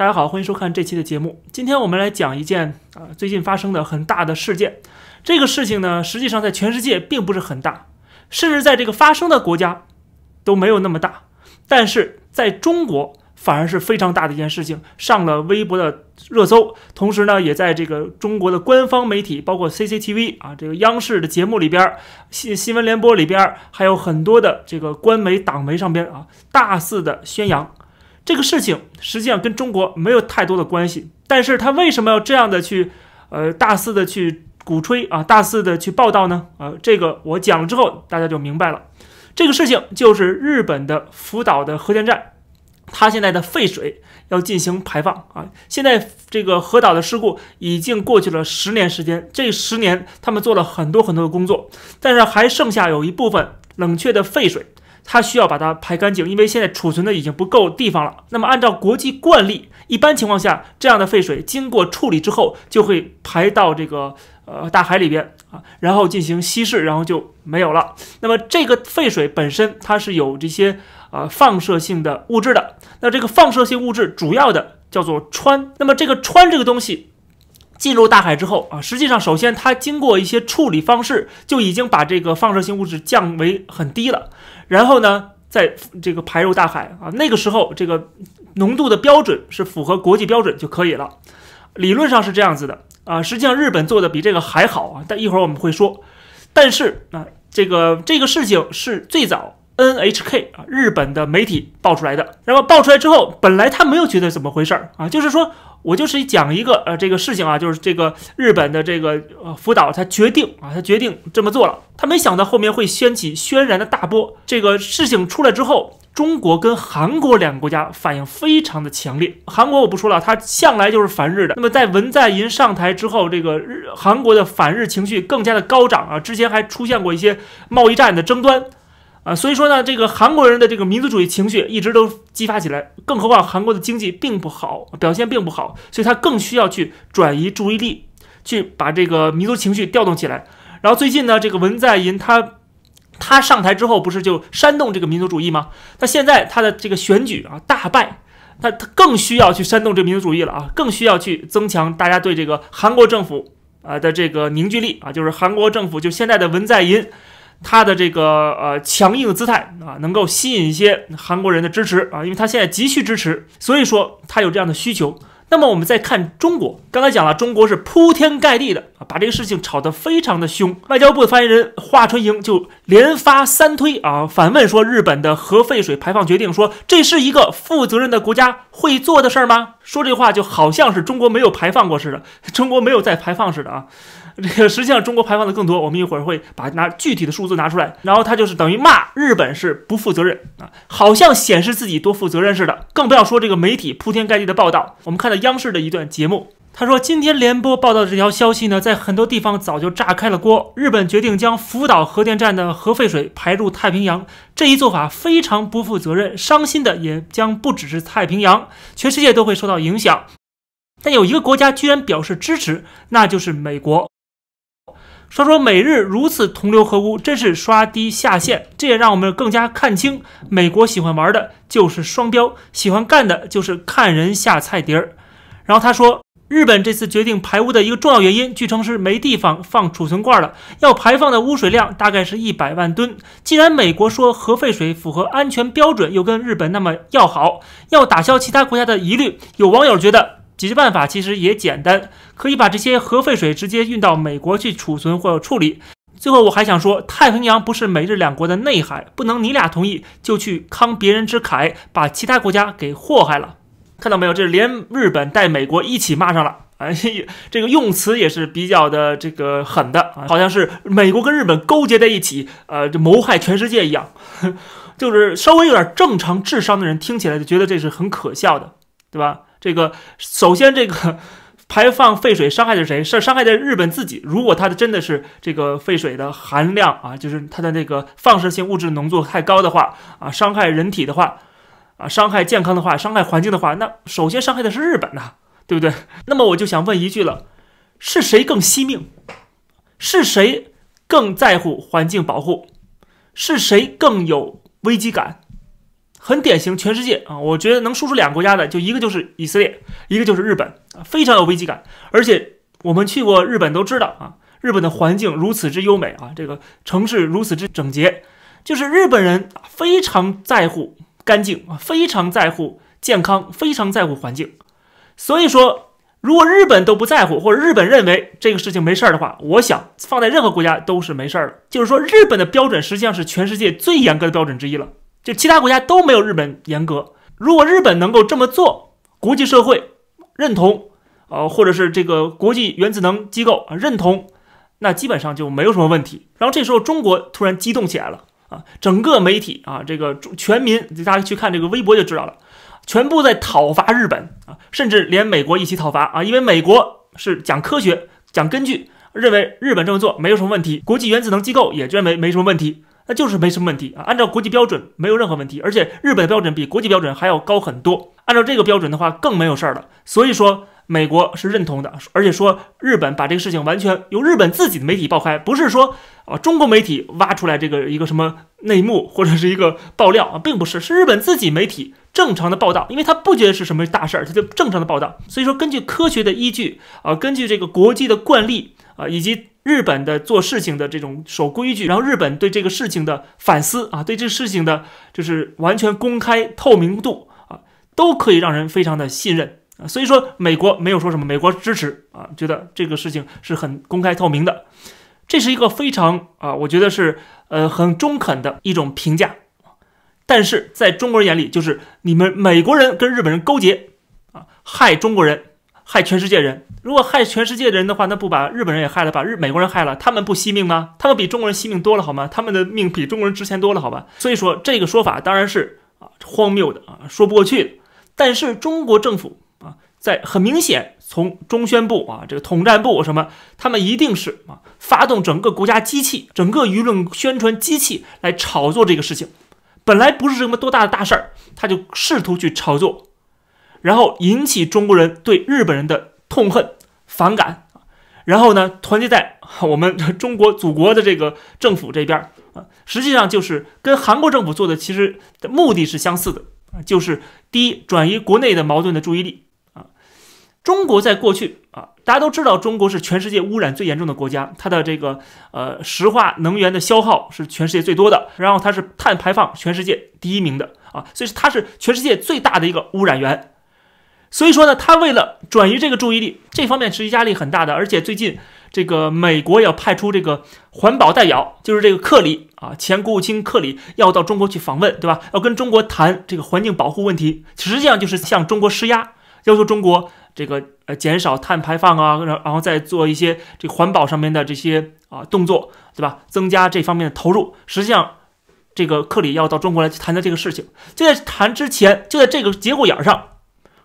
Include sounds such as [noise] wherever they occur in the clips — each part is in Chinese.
大家好，欢迎收看这期的节目。今天我们来讲一件啊最近发生的很大的事件。这个事情呢，实际上在全世界并不是很大，甚至在这个发生的国家都没有那么大。但是在中国反而是非常大的一件事情，上了微博的热搜，同时呢，也在这个中国的官方媒体，包括 CCTV 啊这个央视的节目里边，新新闻联播里边，还有很多的这个官媒党媒上边啊，大肆的宣扬。这个事情实际上跟中国没有太多的关系，但是他为什么要这样的去，呃，大肆的去鼓吹啊，大肆的去报道呢？啊，这个我讲了之后，大家就明白了。这个事情就是日本的福岛的核电站，它现在的废水要进行排放啊。现在这个核岛的事故已经过去了十年时间，这十年他们做了很多很多的工作，但是还剩下有一部分冷却的废水。它需要把它排干净，因为现在储存的已经不够地方了。那么按照国际惯例，一般情况下，这样的废水经过处理之后，就会排到这个呃大海里边啊，然后进行稀释，然后就没有了。那么这个废水本身它是有这些呃放射性的物质的。那这个放射性物质主要的叫做氚。那么这个氚这个东西。进入大海之后啊，实际上首先它经过一些处理方式，就已经把这个放射性物质降为很低了。然后呢，再这个排入大海啊，那个时候这个浓度的标准是符合国际标准就可以了。理论上是这样子的啊，实际上日本做的比这个还好啊。但一会儿我们会说，但是啊，这个这个事情是最早 NHK 啊日本的媒体爆出来的。然后爆出来之后，本来他没有觉得怎么回事儿啊，就是说。我就是讲一个呃这个事情啊，就是这个日本的这个呃福岛，他决定啊，他决定这么做了。他没想到后面会掀起轩然的大波。这个事情出来之后，中国跟韩国两个国家反应非常的强烈。韩国我不说了，他向来就是反日的。那么在文在寅上台之后，这个日韩国的反日情绪更加的高涨啊。之前还出现过一些贸易战的争端。啊，所以说呢，这个韩国人的这个民族主义情绪一直都激发起来，更何况韩国的经济并不好，表现并不好，所以他更需要去转移注意力，去把这个民族情绪调动起来。然后最近呢，这个文在寅他他上台之后，不是就煽动这个民族主义吗？那现在他的这个选举啊大败，他他更需要去煽动这个民族主义了啊，更需要去增强大家对这个韩国政府啊的这个凝聚力啊，就是韩国政府就现在的文在寅。他的这个呃强硬的姿态啊，能够吸引一些韩国人的支持啊，因为他现在急需支持，所以说他有这样的需求。那么我们再看中国，刚才讲了，中国是铺天盖地的啊，把这个事情炒得非常的凶。外交部的发言人华春莹就连发三推啊，反问说日本的核废水排放决定，说这是一个负责任的国家会做的事儿吗？说这话就好像是中国没有排放过似的，中国没有在排放似的啊。这个实际上中国排放的更多，我们一会儿会把拿具体的数字拿出来，然后他就是等于骂日本是不负责任啊，好像显示自己多负责任似的，更不要说这个媒体铺天盖地的报道。我们看到央视的一段节目，他说今天联播报道的这条消息呢，在很多地方早就炸开了锅。日本决定将福岛核电站的核废水排入太平洋，这一做法非常不负责任，伤心的也将不只是太平洋，全世界都会受到影响。但有一个国家居然表示支持，那就是美国。说说美日如此同流合污，真是刷低下限。这也让我们更加看清，美国喜欢玩的就是双标，喜欢干的就是看人下菜碟儿。然后他说，日本这次决定排污的一个重要原因，据称是没地方放储存罐了，要排放的污水量大概是一百万吨。既然美国说核废水符合安全标准，又跟日本那么要好，要打消其他国家的疑虑，有网友觉得。解决办法其实也简单，可以把这些核废水直接运到美国去储存或处理。最后我还想说，太平洋不是美日两国的内海，不能你俩同意就去慷别人之慨，把其他国家给祸害了。看到没有？这连日本带美国一起骂上了，哎，这个用词也是比较的这个狠的啊，好像是美国跟日本勾结在一起，呃，就谋害全世界一样。[laughs] 就是稍微有点正常智商的人听起来就觉得这是很可笑的，对吧？这个首先，这个 [laughs] 排放废水伤害的是谁？是伤害的日本自己。如果它的真的是这个废水的含量啊，就是它的那个放射性物质浓度太高的话啊，伤害人体的话啊，伤害健康的话，伤害环境的话，那首先伤害的是日本呐，对不对？那么我就想问一句了：是谁更惜命？是谁更在乎环境保护？是谁更有危机感？很典型，全世界啊，我觉得能说出两个国家的，就一个就是以色列，一个就是日本，非常有危机感。而且我们去过日本都知道啊，日本的环境如此之优美啊，这个城市如此之整洁，就是日本人非常在乎干净啊，非常在乎健康，非常在乎环境。所以说，如果日本都不在乎，或者日本认为这个事情没事儿的话，我想放在任何国家都是没事儿的。就是说，日本的标准实际上是全世界最严格的标准之一了。就其他国家都没有日本严格。如果日本能够这么做，国际社会认同，呃，或者是这个国际原子能机构啊认同，那基本上就没有什么问题。然后这时候中国突然激动起来了啊，整个媒体啊，这个全民，大家去看这个微博就知道了，全部在讨伐日本啊，甚至连美国一起讨伐啊，因为美国是讲科学、讲根据，认为日本这么做没有什么问题，国际原子能机构也认为没什么问题。那就是没什么问题啊，按照国际标准没有任何问题，而且日本标准比国际标准还要高很多。按照这个标准的话，更没有事儿了。所以说，美国是认同的，而且说日本把这个事情完全由日本自己的媒体爆开，不是说啊中国媒体挖出来这个一个什么内幕或者是一个爆料啊，并不是，[laughs] 是日本自己媒体正常的报道，因为他不觉得是什么大事儿，他就正常的报道。所以说，根据科学的依据啊，根据这个国际的惯例啊，以及。日本的做事情的这种守规矩，然后日本对这个事情的反思啊，对这个事情的就是完全公开透明度啊，都可以让人非常的信任啊。所以说，美国没有说什么，美国支持啊，觉得这个事情是很公开透明的，这是一个非常啊，我觉得是呃很中肯的一种评价。但是在中国人眼里，就是你们美国人跟日本人勾结啊，害中国人。害全世界人，如果害全世界的人的话，那不把日本人也害了，把日美国人害了，他们不惜命吗？他们比中国人惜命多了，好吗？他们的命比中国人值钱多了，好吧？所以说这个说法当然是啊荒谬的啊，说不过去的。但是中国政府啊，在很明显从中宣部啊这个统战部什么，他们一定是啊发动整个国家机器，整个舆论宣传机器来炒作这个事情。本来不是什么多大的大事儿，他就试图去炒作。然后引起中国人对日本人的痛恨、反感然后呢，团结在我们中国祖国的这个政府这边啊，实际上就是跟韩国政府做的其实的目的是相似的啊，就是第一，转移国内的矛盾的注意力啊。中国在过去啊，大家都知道，中国是全世界污染最严重的国家，它的这个呃石化能源的消耗是全世界最多的，然后它是碳排放全世界第一名的啊，所以它是全世界最大的一个污染源。所以说呢，他为了转移这个注意力，这方面实际压力很大的。而且最近这个美国要派出这个环保代表，就是这个克里啊，前国务卿克里要到中国去访问，对吧？要跟中国谈这个环境保护问题，实际上就是向中国施压，要求中国这个呃减少碳排放啊，然然后再做一些这个环保上面的这些啊动作，对吧？增加这方面的投入。实际上，这个克里要到中国来去谈的这个事情，就在谈之前，就在这个节骨眼上。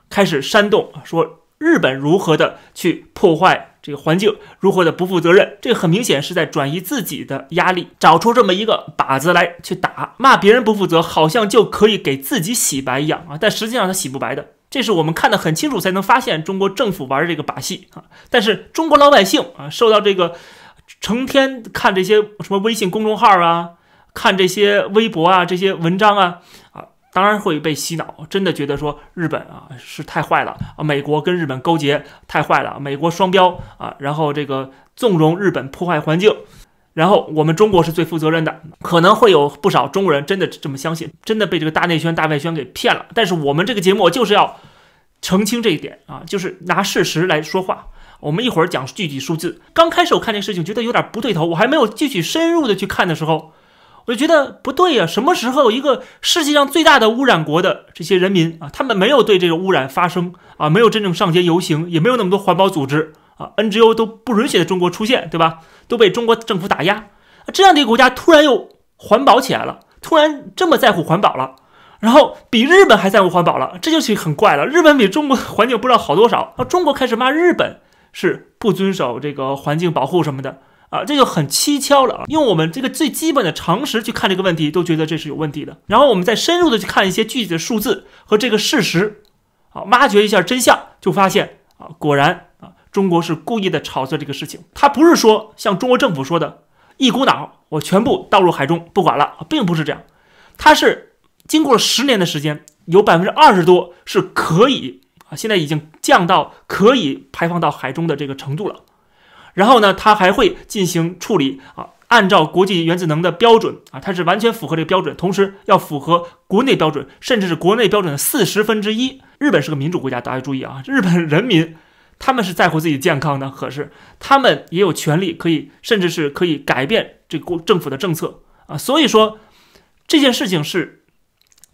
开始煽动说日本如何的去破坏这个环境，如何的不负责任，这很明显是在转移自己的压力，找出这么一个靶子来去打，骂别人不负责，好像就可以给自己洗白一样啊！但实际上他洗不白的，这是我们看得很清楚，才能发现中国政府玩这个把戏啊！但是中国老百姓啊，受到这个成天看这些什么微信公众号啊，看这些微博啊，这些文章啊啊。当然会被洗脑，真的觉得说日本啊是太坏了啊，美国跟日本勾结太坏了，美国双标啊，然后这个纵容日本破坏环境，然后我们中国是最负责任的，可能会有不少中国人真的这么相信，真的被这个大内宣、大外宣给骗了。但是我们这个节目就是要澄清这一点啊，就是拿事实来说话。我们一会儿讲具体数字。刚开始我看这个事情觉得有点不对头，我还没有继续深入的去看的时候。我就觉得不对呀，什么时候一个世界上最大的污染国的这些人民啊，他们没有对这个污染发声啊，没有真正上街游行，也没有那么多环保组织啊，NGO 都不允许在中国出现，对吧？都被中国政府打压，这样的一个国家突然又环保起来了，突然这么在乎环保了，然后比日本还在乎环保了，这就是很怪了。日本比中国 [laughs] 环境不知道好多少，啊，中国开始骂日本是不遵守这个环境保护什么的。啊，这就很蹊跷了啊！用我们这个最基本的常识去看这个问题，都觉得这是有问题的。然后我们再深入的去看一些具体的数字和这个事实，啊，挖掘一下真相，就发现啊，果然啊，中国是故意的炒作这个事情。他不是说像中国政府说的，一股脑我全部倒入海中不管了，并不是这样。他是经过了十年的时间，有百分之二十多是可以啊，现在已经降到可以排放到海中的这个程度了。然后呢，它还会进行处理啊，按照国际原子能的标准啊，它是完全符合这个标准，同时要符合国内标准，甚至是国内标准的四十分之一。日本是个民主国家，大家注意啊，日本人民他们是在乎自己健康的，可是他们也有权利可以，甚至是可以改变这个政府的政策啊。所以说这件事情是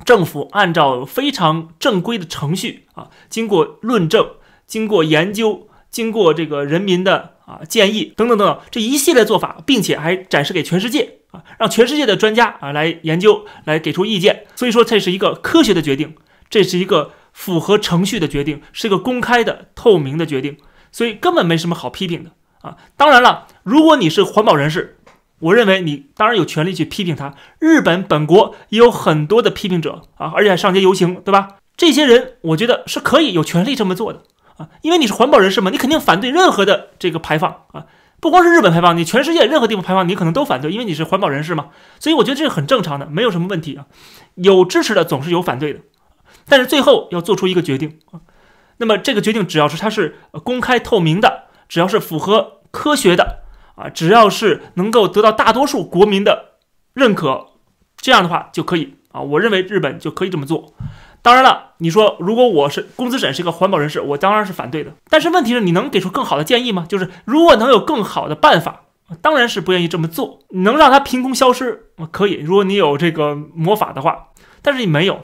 政府按照非常正规的程序啊，经过论证、经过研究、经过这个人民的。啊，建议等等等等这一系列做法，并且还展示给全世界啊，让全世界的专家啊来研究，来给出意见。所以说，这是一个科学的决定，这是一个符合程序的决定，是一个公开的、透明的决定，所以根本没什么好批评的啊。当然了，如果你是环保人士，我认为你当然有权利去批评他。日本本国也有很多的批评者啊，而且还上街游行，对吧？这些人，我觉得是可以有权利这么做的。因为你是环保人士嘛，你肯定反对任何的这个排放啊，不光是日本排放，你全世界任何地方排放，你可能都反对，因为你是环保人士嘛。所以我觉得这是很正常的，没有什么问题啊。有支持的总是有反对的，但是最后要做出一个决定啊。那么这个决定只要是它是公开透明的，只要是符合科学的啊，只要是能够得到大多数国民的认可，这样的话就可以啊。我认为日本就可以这么做。当然了，你说如果我是公资审是一个环保人士，我当然是反对的。但是问题是，你能给出更好的建议吗？就是如果能有更好的办法，当然是不愿意这么做。能让它凭空消失，可以。如果你有这个魔法的话，但是你没有，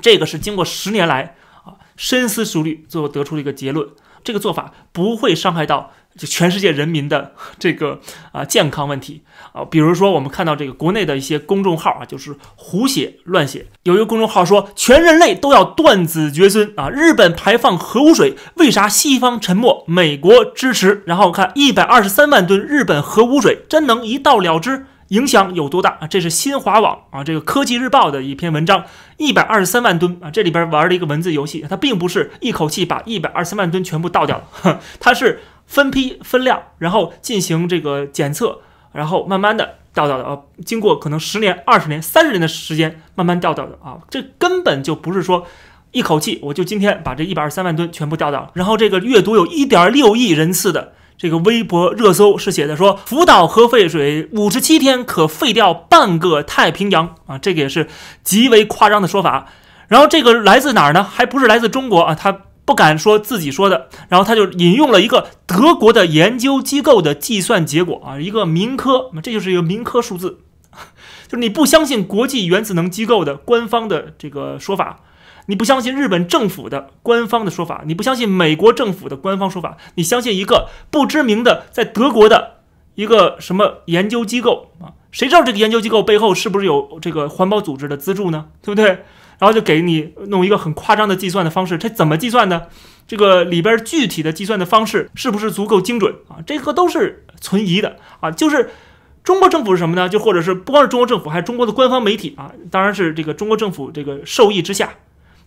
这个是经过十年来啊深思熟虑最后得出的一个结论。这个做法不会伤害到。就全世界人民的 [laughs] 这个啊健康问题啊，比如说我们看到这个国内的一些公众号啊，就是胡写乱写。有一个公众号说全人类都要断子绝孙啊，日本排放核污水，为啥西方沉默，美国支持？然后看一百二十三万吨日本核污水，真能一倒了之？影响有多大啊？这是新华网啊，这个科技日报的一篇文章，一百二十三万吨啊，这里边玩了一个文字游戏，它并不是一口气把一百二十三万吨全部倒掉了，[laughs] 它是。分批分量，然后进行这个检测，然后慢慢的掉到的啊，经过可能十年、二十年、三十年的时间，慢慢掉到的啊，这根本就不是说一口气我就今天把这一百二十三万吨全部调到。然后这个阅读有一点六亿人次的这个微博热搜是写的说，福岛核废水五十七天可废掉半个太平洋啊，这个也是极为夸张的说法。然后这个来自哪儿呢？还不是来自中国啊，它。不敢说自己说的，然后他就引用了一个德国的研究机构的计算结果啊，一个民科，这就是一个民科数字，[laughs] 就是你不相信国际原子能机构的官方的这个说法，你不相信日本政府的官方的说法，你不相信美国政府的官方说法，你相信一个不知名的在德国的一个什么研究机构啊？谁知道这个研究机构背后是不是有这个环保组织的资助呢？对不对？然后就给你弄一个很夸张的计算的方式，这怎么计算呢？这个里边具体的计算的方式是不是足够精准啊？这个都是存疑的啊。就是中国政府是什么呢？就或者是不光是中国政府，还是中国的官方媒体啊？当然是这个中国政府这个授意之下。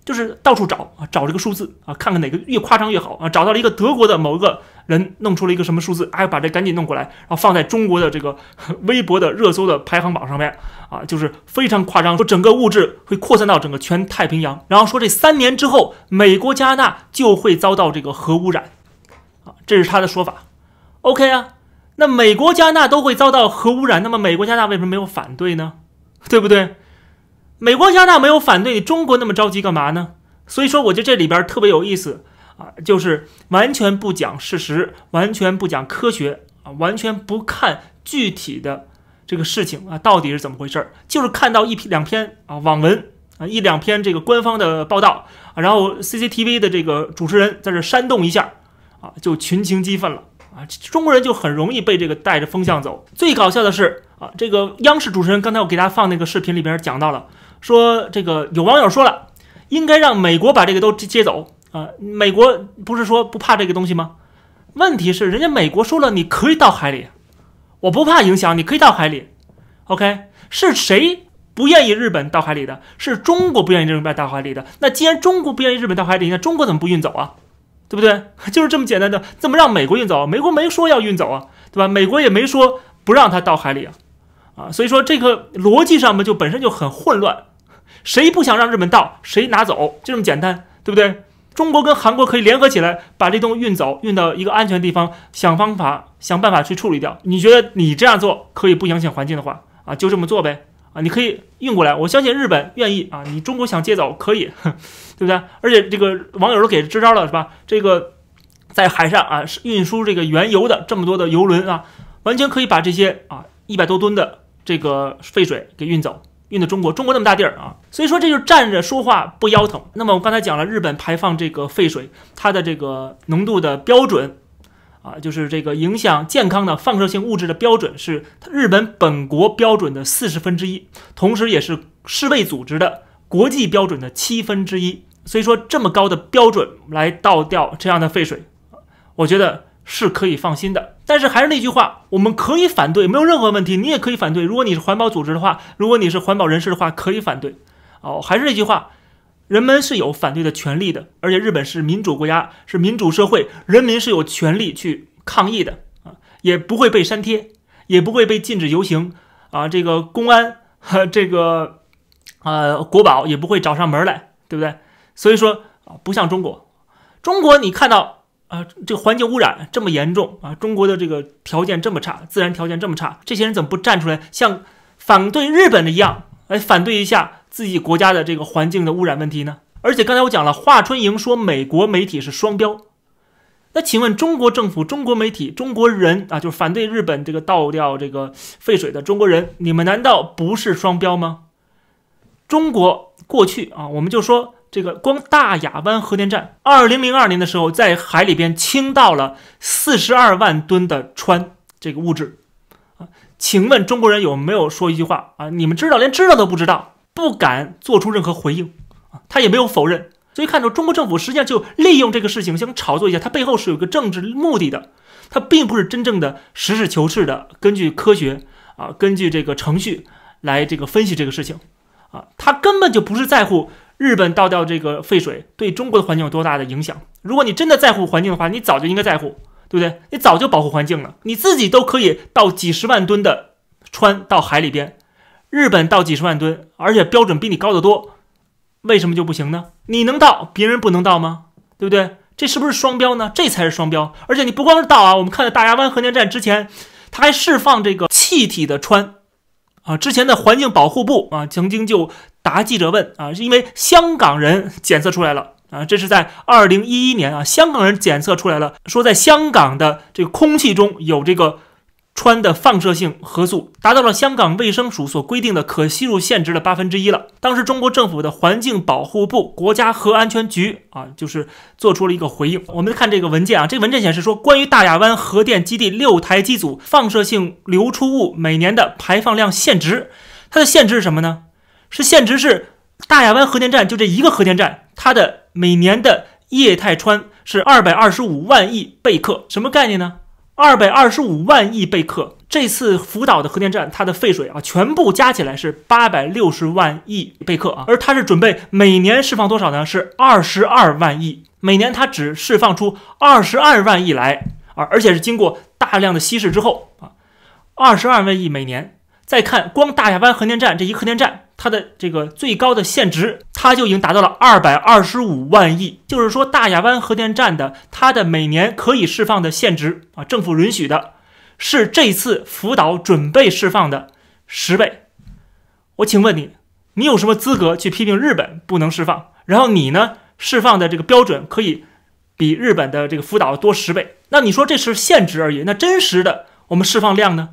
就是到处找啊，找这个数字啊，看看哪个越夸张越好啊。找到了一个德国的某一个人弄出了一个什么数字，哎，把这赶紧弄过来，然后放在中国的这个 [laughs] 微博的热搜的排行榜上面啊，就是非常夸张，说整个物质会扩散到整个全太平洋，然后说这三年之后，美国加拿大就会遭到这个核污染啊，这是他的说法。OK 啊，那美国加拿大都会遭到核污染，那么美国加拿大为什么没有反对呢？[laughs] 对不对？美国、加拿大没有反对，中国那么着急干嘛呢？所以说，我觉得这里边特别有意思啊，就是完全不讲事实，完全不讲科学啊，完全不看具体的这个事情啊，到底是怎么回事儿？就是看到一篇两篇啊网文啊，一两篇这个官方的报道，然后 CCTV 的这个主持人在这煽动一下啊，就群情激愤了啊，中国人就很容易被这个带着风向走。最搞笑的是啊，这个央视主持人刚才我给大家放那个视频里边讲到了。说这个有网友说了，应该让美国把这个都接走啊！美国不是说不怕这个东西吗？问题是人家美国说了，你可以到海里，我不怕影响，你可以到海里。OK，是谁不愿意日本到海里的？是中国不愿意日本到海里的。那既然中国不愿意日本到海里，那中国怎么不运走啊？对不对？[laughs] 就是这么简单的，怎么让美国运走？美国没说要运走啊，对吧？美国也没说不让他到海里啊，啊，所以说这个逻辑上面就本身就很混乱。谁不想让日本到，谁拿走，就这么简单，对不对？中国跟韩国可以联合起来，把这东西运走，运到一个安全地方，想方法、想办法去处理掉。你觉得你这样做可以不影响环境的话，啊，就这么做呗，啊，你可以运过来，我相信日本愿意啊。你中国想接走可以，对不对？而且这个网友都给支招了，是吧？这个在海上啊，运输这个原油的这么多的油轮啊，完全可以把这些啊一百多吨的这个废水给运走。运到中国，中国那么大地儿啊，所以说这就站着说话不腰疼。那么我刚才讲了，日本排放这个废水，它的这个浓度的标准啊，就是这个影响健康的放射性物质的标准是日本本国标准的四十分之一，同时也是世卫组织的国际标准的七分之一。所以说这么高的标准来倒掉这样的废水，我觉得。是可以放心的，但是还是那句话，我们可以反对，没有任何问题。你也可以反对，如果你是环保组织的话，如果你是环保人士的话，可以反对。哦，还是那句话，人们是有反对的权利的，而且日本是民主国家，是民主社会，人民是有权利去抗议的啊，也不会被删帖，也不会被禁止游行啊，这个公安和 [laughs] 这个呃国宝也不会找上门来，对不对？所以说啊，不像中国，中国你看到。啊，这个环境污染这么严重啊！中国的这个条件这么差，自然条件这么差，这些人怎么不站出来，像反对日本的一样，来反对一下自己国家的这个环境的污染问题呢？而且刚才我讲了，华春莹说美国媒体是双标，那请问中国政府、中国媒体、中国人啊，就是反对日本这个倒掉这个废水的中国人，你们难道不是双标吗？中国过去啊，我们就说。这个光大亚湾核电站，二零零二年的时候，在海里边倾倒了四十二万吨的氚这个物质啊，请问中国人有没有说一句话啊？你们知道，连知道都不知道，不敢做出任何回应啊？他也没有否认，所以看出中国政府实际上就利用这个事情想炒作一下，它背后是有个政治目的的，它并不是真正的实事求是的根据科学啊，根据这个程序来这个分析这个事情啊，他根本就不是在乎。日本倒掉这个废水对中国的环境有多大的影响？如果你真的在乎环境的话，你早就应该在乎，对不对？你早就保护环境了。你自己都可以倒几十万吨的氚到海里边，日本倒几十万吨，而且标准比你高得多，为什么就不行呢？你能倒，别人不能倒吗？对不对？这是不是双标呢？这才是双标。而且你不光是倒啊，我们看到大亚湾核电站之前，它还释放这个气体的氚。啊，之前的环境保护部啊，曾经就答记者问啊，是因为香港人检测出来了啊，这是在二零一一年啊，香港人检测出来了，说在香港的这个空气中有这个。氚的放射性核素达到了香港卫生署所规定的可吸入限值的八分之一了。当时中国政府的环境保护部、国家核安全局啊，就是做出了一个回应。我们看这个文件啊，这个文件显示说，关于大亚湾核电基地六台机组放射性流出物每年的排放量限值，它的限值是什么呢？是现值是大亚湾核电站就这一个核电站，它的每年的液态氚是二百二十五万亿贝克，什么概念呢？二百二十五万亿贝克，这次福岛的核电站，它的废水啊，全部加起来是八百六十万亿贝克啊，而它是准备每年释放多少呢？是二十二万亿，每年它只释放出二十二万亿来啊，而且是经过大量的稀释之后啊，二十二万亿每年。再看光大亚湾核电站这一核电站。它的这个最高的限值，它就已经达到了二百二十五万亿。就是说，大亚湾核电站的它的每年可以释放的限值啊，政府允许的，是这次福岛准备释放的十倍。我请问你，你有什么资格去批评日本不能释放？然后你呢，释放的这个标准可以比日本的这个福岛多十倍？那你说这是限值而已，那真实的我们释放量呢？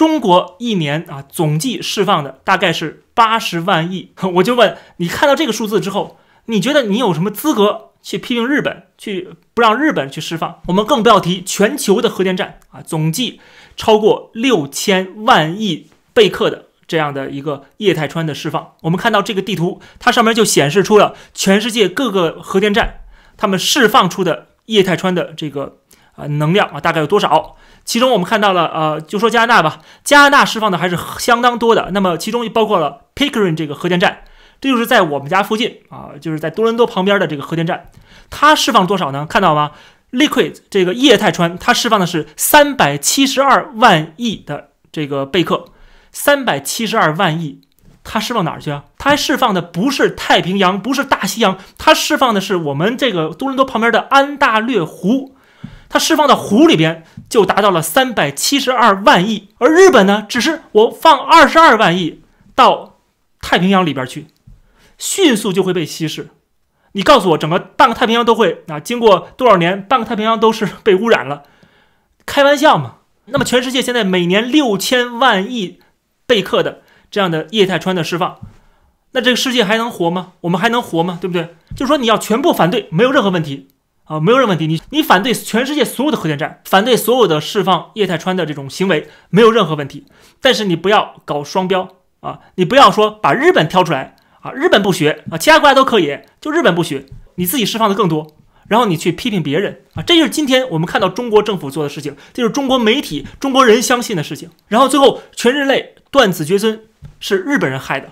中国一年啊，总计释放的大概是八十万亿。[laughs] 我就问你，看到这个数字之后，你觉得你有什么资格去批评日本，去不让日本去释放？我们更不要提全球的核电站啊，总计超过六千万亿贝克的这样的一个液态氚的释放。我们看到这个地图，它上面就显示出了全世界各个核电站它们释放出的液态氚的这个啊能量啊，大概有多少？其中我们看到了，呃，就说加拿大吧，加拿大释放的还是相当多的。那么其中包括了 Pickering 这个核电站，这就是在我们家附近啊，就是在多伦多旁边的这个核电站，它释放多少呢？看到吗？Liquid 这个液态氚，它释放的是三百七十二万亿的这个贝克，三百七十二万亿，它释放哪儿去啊？它还释放的不是太平洋，不是大西洋，它释放的是我们这个多伦多旁边的安大略湖。它释放到湖里边就达到了三百七十二万亿，而日本呢，只是我放二十二万亿到太平洋里边去，迅速就会被稀释。你告诉我，整个半个太平洋都会啊，经过多少年，半个太平洋都是被污染了？开玩笑嘛！那么全世界现在每年六千万亿贝克的这样的液态氚的释放，那这个世界还能活吗？我们还能活吗？对不对？就是说你要全部反对，没有任何问题。啊，没有任何问题。你你反对全世界所有的核电站，反对所有的释放液态氚的这种行为，没有任何问题。但是你不要搞双标啊！你不要说把日本挑出来啊，日本不学啊，其他国家都可以，就日本不学，你自己释放的更多，然后你去批评别人啊，这就是今天我们看到中国政府做的事情，这就是中国媒体、中国人相信的事情。然后最后全人类断子绝孙是日本人害的，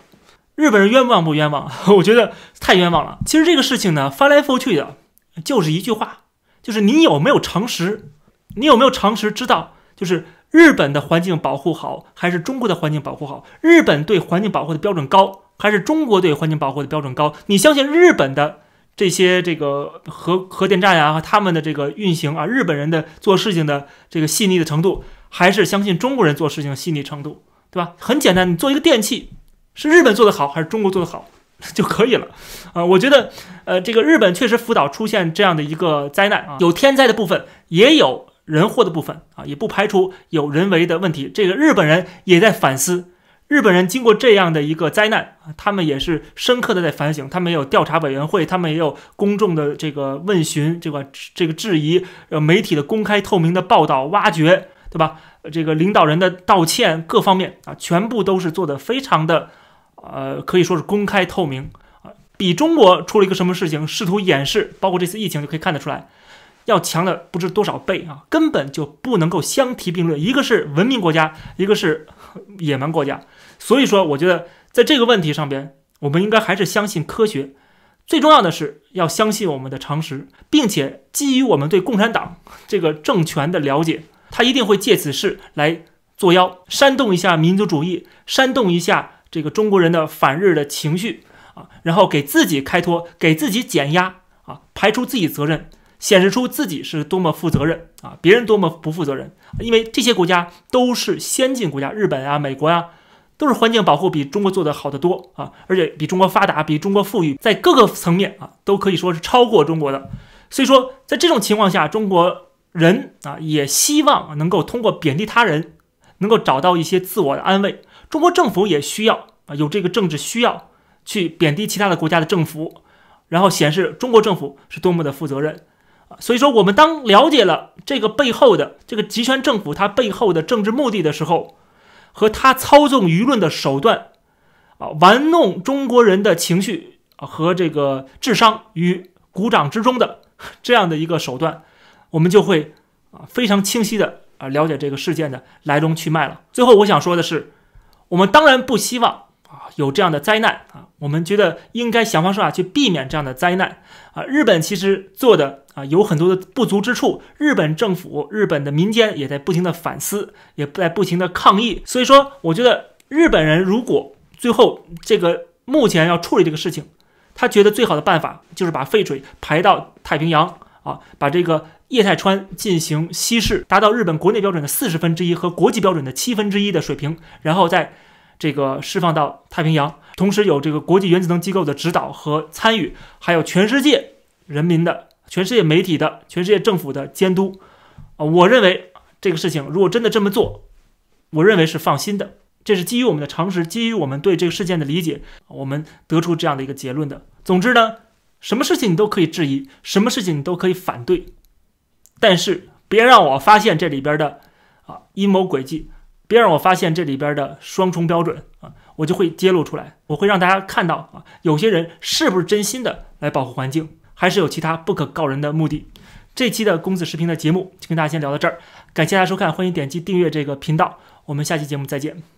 日本人冤枉不冤枉？[laughs] 我觉得太冤枉了。其实这个事情呢，翻来覆去的。就是一句话，就是你有没有常识？你有没有常识知道，就是日本的环境保护好，还是中国的环境保护好？日本对环境保护的标准高，还是中国对环境保护的标准高？你相信日本的这些这个核核电站呀和他们的这个运行啊，日本人的做事情的这个细腻的程度，还是相信中国人做事情细腻程度？对吧？很简单，你做一个电器，是日本做的好，还是中国做的好？[laughs] 就可以了，啊，我觉得，呃，这个日本确实福岛出现这样的一个灾难啊，有天灾的部分，也有人祸的部分啊，也不排除有人为的问题。这个日本人也在反思，日本人经过这样的一个灾难啊，他们也是深刻的在反省，他们也有调查委员会，他们也有公众的这个问询，这个这个质疑，呃，媒体的公开透明的报道挖掘，对吧？这个领导人的道歉，各方面啊，全部都是做的非常的。呃，可以说是公开透明啊，比中国出了一个什么事情，试图掩饰，包括这次疫情就可以看得出来，要强的不知多少倍啊，根本就不能够相提并论。一个是文明国家，一个是野蛮国家，所以说，我觉得在这个问题上边，我们应该还是相信科学。最重要的是要相信我们的常识，并且基于我们对共产党 [laughs] 这个政权的了解，他一定会借此事来作妖，煽动一下民族主义，煽动一下。这个中国人的反日的情绪啊，然后给自己开脱，给自己减压啊，排除自己责任，显示出自己是多么负责任啊，别人多么不负责任。因为这些国家都是先进国家，日本啊、美国啊，都是环境保护比中国做的好得多啊，而且比中国发达，比中国富裕，在各个层面啊，都可以说是超过中国的。所以说，在这种情况下，中国人啊，也希望能够通过贬低他人，能够找到一些自我的安慰。中国政府也需要啊，有这个政治需要去贬低其他的国家的政府，然后显示中国政府是多么的负责任啊。所以说，我们当了解了这个背后的这个集权政府它背后的政治目的的时候，和他操纵舆论的手段啊，玩弄中国人的情绪和这个智商于股掌之中的这样的一个手段，我们就会啊非常清晰的啊了解这个事件的来龙去脉了。最后，我想说的是。我们当然不希望啊有这样的灾难啊，我们觉得应该想方设法去避免这样的灾难啊。日本其实做的啊有很多的不足之处，日本政府、日本的民间也在不停的反思，也在不停的抗议。所以说，我觉得日本人如果最后这个目前要处理这个事情，他觉得最好的办法就是把废水排到太平洋啊，把这个液态氚进行稀释，达到日本国内标准的四十分之一和国际标准的七分之一的水平，然后再。这个释放到太平洋，同时有这个国际原子能机构的指导和参与，还有全世界人民的、全世界媒体的、全世界政府的监督，啊，我认为这个事情如果真的这么做，我认为是放心的。这是基于我们的常识，基于我们对这个事件的理解，我们得出这样的一个结论的。总之呢，什么事情你都可以质疑，什么事情你都可以反对，但是别让我发现这里边的啊阴谋诡计。别让我发现这里边的双重标准啊！我就会揭露出来，我会让大家看到啊，有些人是不是真心的来保护环境，还是有其他不可告人的目的。这期的公子视频的节目就跟大家先聊到这儿，感谢大家收看，欢迎点击订阅这个频道，我们下期节目再见。